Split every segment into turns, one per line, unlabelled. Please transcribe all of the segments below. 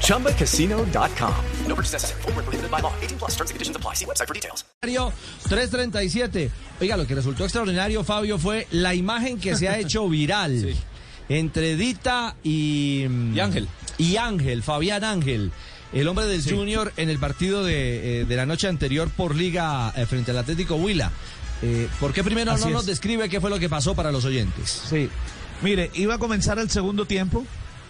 ChumbaCasino.com. No purchase necessary. Full prohibited by law. 18 plus terms and conditions apply. See website for details.
337. Oiga, lo que resultó extraordinario, Fabio, fue la imagen que se ha hecho viral sí. entre Dita y,
y Ángel.
Y Ángel, Fabián Ángel. El hombre del sí. Junior en el partido de, eh, de, la noche anterior por Liga eh, frente al Atlético Huila. Eh, ¿Por qué primero
Así
no
es.
nos describe qué fue lo que pasó para los oyentes?
Sí. Mire, iba a comenzar el segundo tiempo.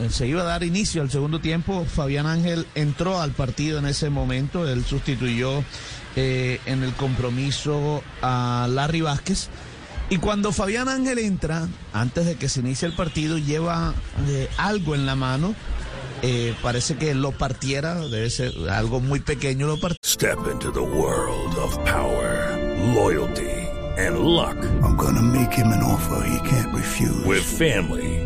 Eh, Se iba a dar inicio al segundo tiempo. Fabián Ángel entró al partido en ese momento. Él sustituyó eh, en el compromiso a Larry Vázquez. Y cuando Fabián Ángel entra, antes de que se inicie el partido, lleva eh, algo en la mano. Eh, parece que lo partiera, debe ser algo muy pequeño. Lo part
Step into the world of power, loyalty, and luck.
I'm gonna make him an offer he can't refuse.
With family,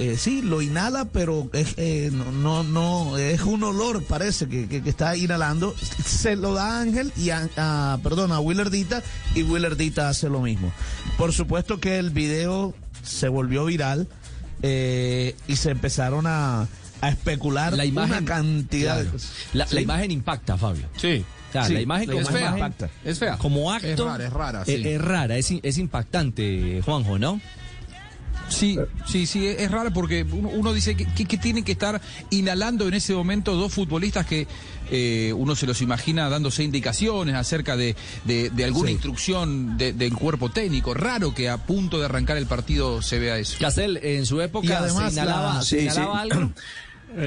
eh, sí, lo inhala, pero es, eh, no, no, no, es un olor, parece que, que, que está inhalando. Se lo da a Ángel y a, a- perdón, a Willardita y Willardita hace lo mismo. Por supuesto que el video se volvió viral eh, y se empezaron a, a especular
La imagen,
una cantidad de
claro.
cosas.
La,
¿Sí?
la imagen impacta, Fabio.
Sí.
O sea,
Sí,
la imagen como
Es
imagen
fea.
impacta.
Es fea.
Como acto.
Es rara, es rara, sí.
eh, es rara, es, es impactante, Juanjo, ¿no?
Sí, sí, sí, es raro porque uno, uno dice que, que- que tienen que estar inhalando en ese momento dos futbolistas que eh, uno se los imagina dándose indicaciones acerca de, de- de alguna
Sí.
instrucción de- del cuerpo técnico. Raro que a punto de arrancar el partido se vea eso.
Castel, en su época
Y además
se inhalaba,
la-
se
Sí,
inhalaba
sí.
algo.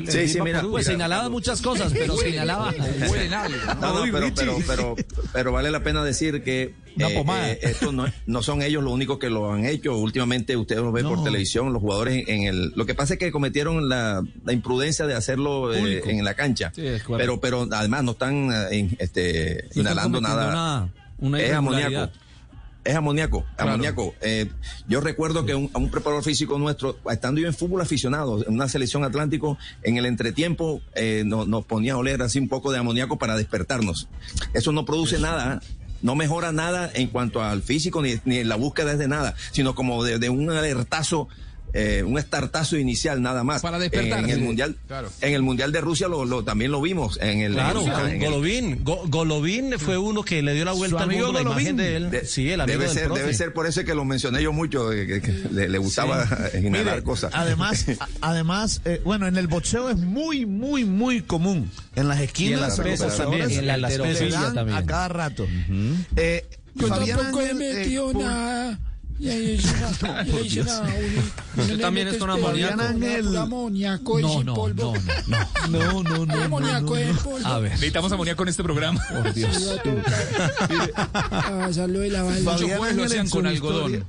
Sí, sí, mira.
Pues se
mira,
inhalaba muchas cosas, pero se inhalaba.
Huelen algo. ¿no?
No, no, pero, pero, pero, pero vale la pena decir que
Una
eh,
pomada.
eh, esto no, no son ellos los únicos que lo han hecho. Últimamente ustedes lo ven por televisión, los jugadores en el. Lo que pasa es que cometieron la, la imprudencia de hacerlo eh, en la cancha.
Sí, es correcto.
pero, pero además no están eh, este, inhalando nada.
Una, una
es amoníaco. Es amoníaco,
Claro.
amoníaco. Eh, yo recuerdo que un, a un preparador físico nuestro, estando yo en fútbol aficionado, en una selección atlántico, en el entretiempo eh, no- nos ponía a oler así un poco de amoníaco para despertarnos. Eso no produce nada, no mejora nada en cuanto al físico ni, ni en la búsqueda de nada, sino como de, de un alertazo. Eh, un estartazo inicial nada más.
Para
En,
despertarse.
el mundial,
Claro.
en el mundial de Rusia lo, lo- también lo vimos. En el,
Claro,
en el- en el-
Golovin. Go- Golovin fue uno que le dio la vuelta al
amigo
mundo la
Golovin.
imagen de él.
De-
sí, el amigo
debe
del
ser,
profe.
debe ser por eso que lo mencioné yo mucho, que, que le, le gustaba inhalar
Mire,
cosas.
Además, a- además, eh, bueno, en el boxeo es muy, muy, muy común. En las esquinas,
las
los
pesas
boxeadores
también, en la
dan
halterofilia también.
a cada rato. Eh, Fabián Ángel, eh, pu-
Usted también es
Fabián
amoníaco.
Ángel,
No,
amoníaco
no, no, no, no.
no, no, no,
amoníaco en polvo.
A ver.
Necesitamos amoníaco en este programa.
Por Dios.
Ah, salud de la
Fabián Ángel
con
historia-
algodón.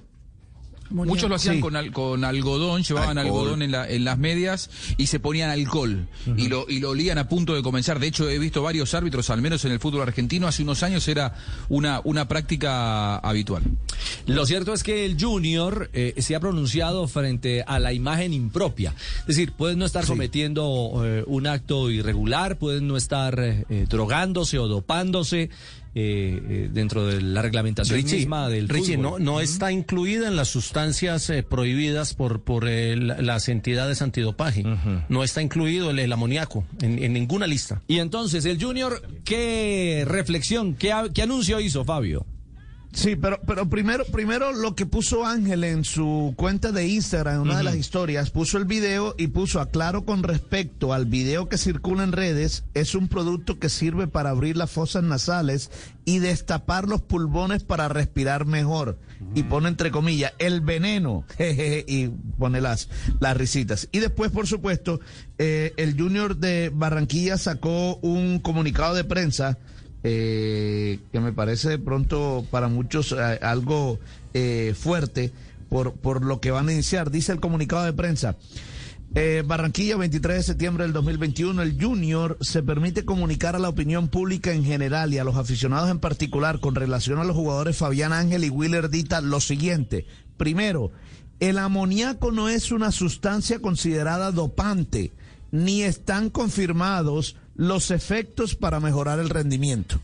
Muchos lo hacían
Sí.
con, al- con algodón, llevaban
Alcohol.
algodón en, la- en las medias y se ponían alcohol y, lo, y lo olían a punto de comenzar. De hecho, he visto varios árbitros, al menos en el fútbol argentino, hace unos años era una, una práctica habitual.
Lo cierto es que el Junior eh, se ha pronunciado frente a la imagen impropia. Es decir, pueden no estar cometiendo eh, un acto irregular, pueden no estar eh, drogándose o dopándose eh, eh, dentro de la reglamentación
Richie,
misma del
Richie,
fútbol.
no, no está incluida en las sustancias eh, prohibidas por, por eh, la- las entidades antidopaje. No está incluido el, el amoníaco en, en ninguna lista.
Y entonces, el Junior, ¿qué reflexión, qué, qué anuncio hizo Fabio?
Sí, pero, pero primero, primero lo que puso Ángel en su cuenta de Instagram, en una de las historias, puso el video y puso aclaro con respecto al video que circula en redes, es un producto que sirve para abrir las fosas nasales y destapar los pulmones para respirar mejor. Y pone entre comillas, el veneno, jejeje, y pone las, las risitas. Y después, por supuesto, eh, el Junior de Barranquilla sacó un comunicado de prensa eh, que me parece de pronto para muchos eh, algo eh, fuerte por, por lo que van a iniciar. Dice el comunicado de prensa. Eh, Barranquilla, 23 de septiembre del 2021, el Junior se permite comunicar a la opinión pública en general y a los aficionados en particular con relación a los jugadores Fabián Ángel y Willer Dita lo siguiente. Primero, el amoníaco no es una sustancia considerada dopante, ni están confirmados los efectos para mejorar el rendimiento.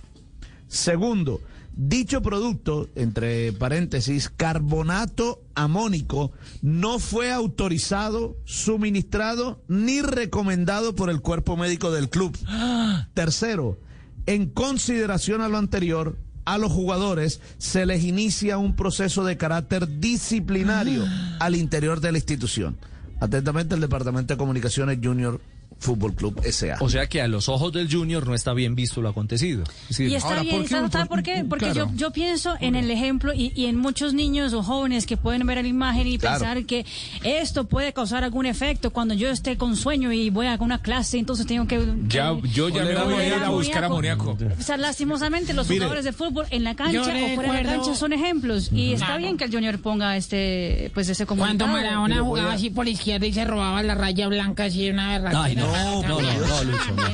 Segundo, dicho producto, entre paréntesis, carbonato amónico, no fue autorizado, suministrado ni recomendado por el cuerpo médico del club. Tercero, en consideración a lo anterior, a los jugadores se les inicia un proceso de carácter disciplinario al interior de la institución. Atentamente el Departamento de Comunicaciones Junior Fútbol Club S.A.
O sea que a los ojos del Junior no está bien visto lo acontecido.
Y está bien, ¿sabe sabe por qué? Porque yo, yo pienso en el ejemplo y, y en muchos niños o jóvenes que pueden ver la imagen y
Claro.
pensar que esto puede causar algún efecto cuando yo esté con sueño y voy a una clase, entonces tengo que...
Ya, yo ya me voy a ir a buscar amoníaco.
O sea, lastimosamente los
Mire.
jugadores de fútbol en la cancha o fuera de la cancha son ejemplos y está
Claro.
bien que el Junior ponga este pues ese
Cuando
comunicado.
Maradona jugaba así por la izquierda y se robaba la raya blanca así una verdad.
No, no, no, no, Lucho, no.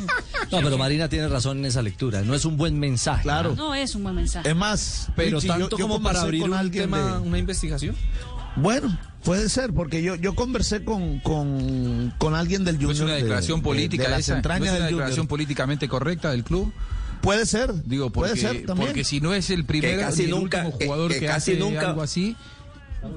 No, pero Marina tiene razón en esa lectura. No es un buen mensaje.
Claro.
No es un buen mensaje.
Es más,
Pero
Richie,
tanto
yo
como para abrir
con
un
alguien
tema,
de-
una investigación.
Bueno, puede ser, porque yo, yo conversé con, con, con alguien del
¿No
Junior.
es una
de-
declaración
de-
política
de las
esa? ¿No
entrañas
es una
del
declaración
Junior.
políticamente correcta del club?
Puede ser.
Digo, porque,
puede ser también.
porque si no es el primero
casi
el
nunca-
último
que-
jugador
que
que,
casi
hace
nunca-
algo así,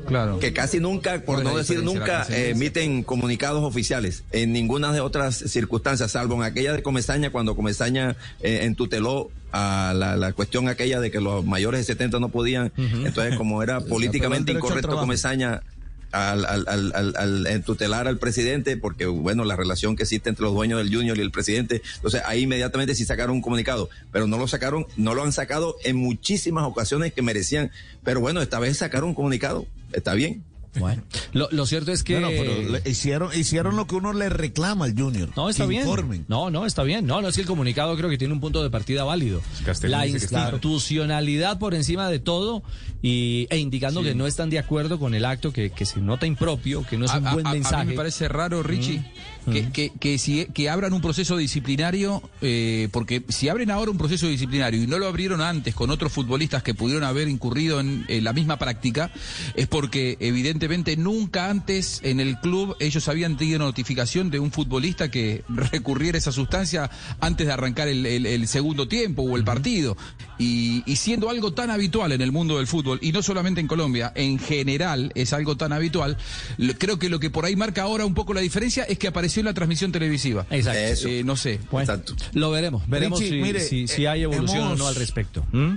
claro.
que casi nunca, por
¿Cuál es
no decir nunca, eh, emiten comunicados oficiales en ninguna de otras circunstancias, salvo en aquella de Comesaña, cuando Comesaña eh, entuteló a la, la cuestión aquella de que los mayores de 70 no podían. Entonces, como era políticamente incorrecto. Comesaña al, al, al, al, al entutelar al presidente, porque, bueno, la relación que existe entre los dueños del Junior y el presidente, entonces ahí inmediatamente sí sacaron un comunicado, pero no lo sacaron, no lo han sacado en muchísimas ocasiones que merecían, pero bueno, esta vez sacaron un comunicado, está bien.
Bueno, lo, lo cierto es que...
Bueno, pero le- hicieron, hicieron lo que uno le reclama al Junior.
No, está
que
bien.
informen.
No, no, está bien. No, no es que el comunicado creo que tiene un punto de partida válido. La institucionalidad por encima de todo y, e indicando que no están de acuerdo con el acto, que, que se nota impropio, que no es
A-
un buen
a-
mensaje.
A mí me parece raro, Richie, que, que, que si, que abran un proceso disciplinario, eh, porque si abren ahora un proceso disciplinario y no lo abrieron antes con otros futbolistas que pudieron haber incurrido en, en la misma práctica, es porque evidentemente nunca antes en el club ellos habían tenido notificación de un futbolista que recurriera a esa sustancia antes de arrancar el, el- el segundo tiempo o el partido. Y, y siendo algo tan habitual en el mundo del fútbol, y no solamente en Colombia, en general es algo tan habitual, lo- creo que lo que por ahí marca ahora un poco la diferencia es que apareció en la transmisión televisiva.
Exacto.
Eso.
Eh, no sé.
Bueno,
Exacto.
lo veremos. Veremos
Richie,
si,
mire,
si- si
eh,
hay evolución
hemos-
o no al respecto. ¿Mm?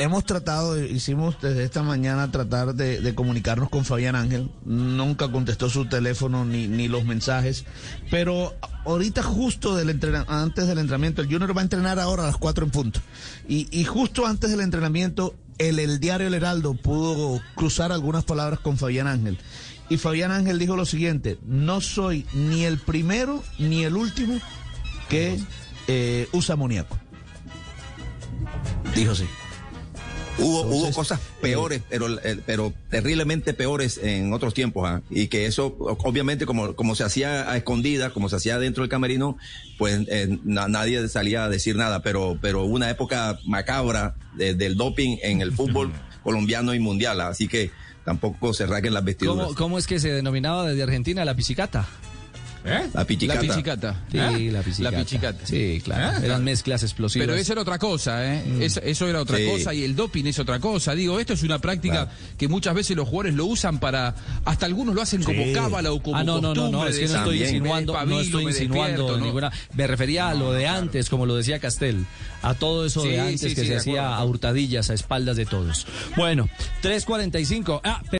Hemos tratado, hicimos desde esta mañana tratar de, comunicarnos con Fabián Ángel. Nunca contestó su teléfono ni, ni los mensajes. Pero ahorita justo del entrena- antes del entrenamiento, el Junior va a entrenar ahora a las 4 en punto. Y, y justo antes del entrenamiento, el, el diario El Heraldo pudo cruzar algunas palabras con Fabián Ángel. Y Fabián Ángel dijo lo siguiente, no soy ni el primero ni el último que eh, usa amoníaco. Dijo sí.
Hubo, hubo cosas peores, pero, eh, pero terriblemente peores en otros tiempos, ¿ah? y que eso, obviamente, como, como se hacía a escondida, como se hacía dentro del camerino, pues eh, na- nadie salía a decir nada, pero, pero una época macabra de- del doping en el fútbol colombiano y mundial, así que tampoco se raquen las vestiduras.
¿Cómo, ¿Cómo es que se denominaba desde Argentina la piscicata?
¿Eh? La pichicata.
La pichicata.
Sí,
¿Eh?
la pichicata.
La pichicata.
Sí, claro. ¿Eh? Eran mezclas explosivas.
Pero eso era otra cosa, ¿eh? Mm. Eso, eso, era otra sí. cosa y el doping es otra cosa. Digo, esto es una práctica claro. que muchas veces los jugadores lo usan para. Hasta algunos lo hacen como sí. cábala o como.
Ah, no, no, no, no, es que no estoy
También.
insinuando,
Pabilo,
no estoy
me
insinuando
¿no?
ninguna. Me refería a lo de antes, como lo decía Castel. A todo eso
Sí,
de antes
sí,
que
sí,
se hacía a hurtadillas, a espaldas de todos. Bueno, 3.45. Ah, pero